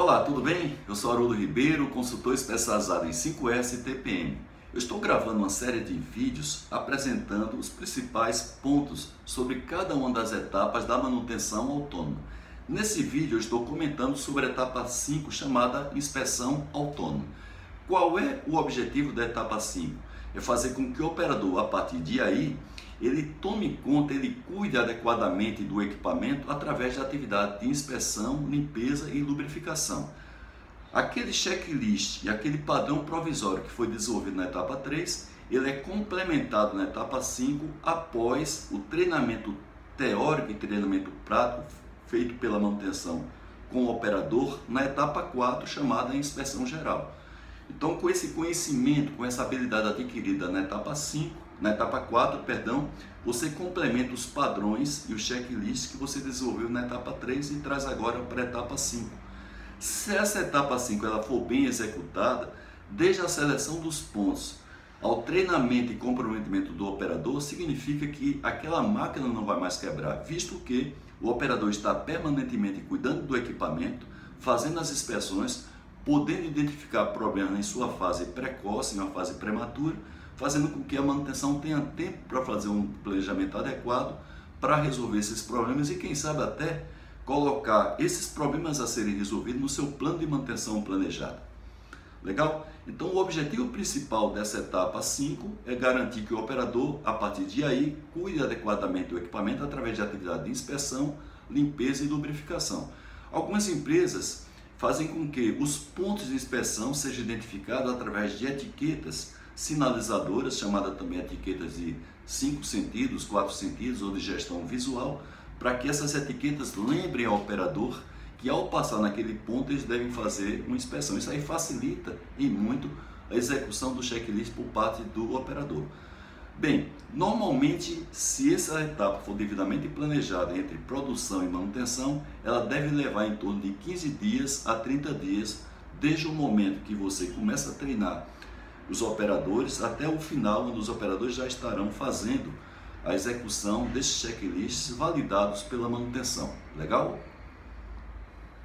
Olá, tudo bem? Eu sou Haroldo Ribeiro, consultor especializado em 5S e TPM. Eu estou gravando uma série de vídeos apresentando os principais pontos sobre cada uma das etapas da manutenção autônoma. Nesse vídeo eu estou comentando sobre a etapa 5 chamada inspeção autônoma. Qual é o objetivo da etapa 5? É fazer com que o operador, a partir de aí, ele tome conta, ele cuide adequadamente do equipamento através da atividade de inspeção, limpeza e lubrificação. Aquele checklist e aquele padrão provisório que foi desenvolvido na etapa 3, ele é complementado na etapa 5 após o treinamento teórico e treinamento prático feito pela manutenção com o operador na etapa 4, chamada inspeção geral. Então, com esse conhecimento, com essa habilidade adquirida na etapa 5, na etapa 4, perdão, você complementa os padrões e os checklists que você desenvolveu na etapa 3 e traz agora para a etapa 5. Se essa etapa 5 ela for bem executada, desde a seleção dos pontos ao treinamento e comprometimento do operador, significa que aquela máquina não vai mais quebrar, visto que o operador está permanentemente cuidando do equipamento, fazendo as inspeções, podendo identificar problemas em sua fase precoce, em uma fase prematura, fazendo com que a manutenção tenha tempo para fazer um planejamento adequado para resolver esses problemas e quem sabe até colocar esses problemas a serem resolvidos no seu plano de manutenção planejado. Legal? Então, o objetivo principal dessa etapa 5 é garantir que o operador, a partir de aí, cuide adequadamente do equipamento através de atividade de inspeção, limpeza e lubrificação. Algumas empresas fazem com que os pontos de inspeção sejam identificados através de etiquetas sinalizadoras, chamadas também etiquetas de cinco sentidos, quatro sentidos ou de gestão visual, para que essas etiquetas lembrem ao operador que ao passar naquele ponto eles devem fazer uma inspeção. Isso aí facilita e muito a execução do checklist por parte do operador. Bem, normalmente, se essa etapa for devidamente planejada entre produção e manutenção, ela deve levar em torno de 15 dias a 30 dias, desde o momento que você começa a treinar os operadores até o final, onde os operadores já estarão fazendo a execução desses checklists validados pela manutenção. Legal?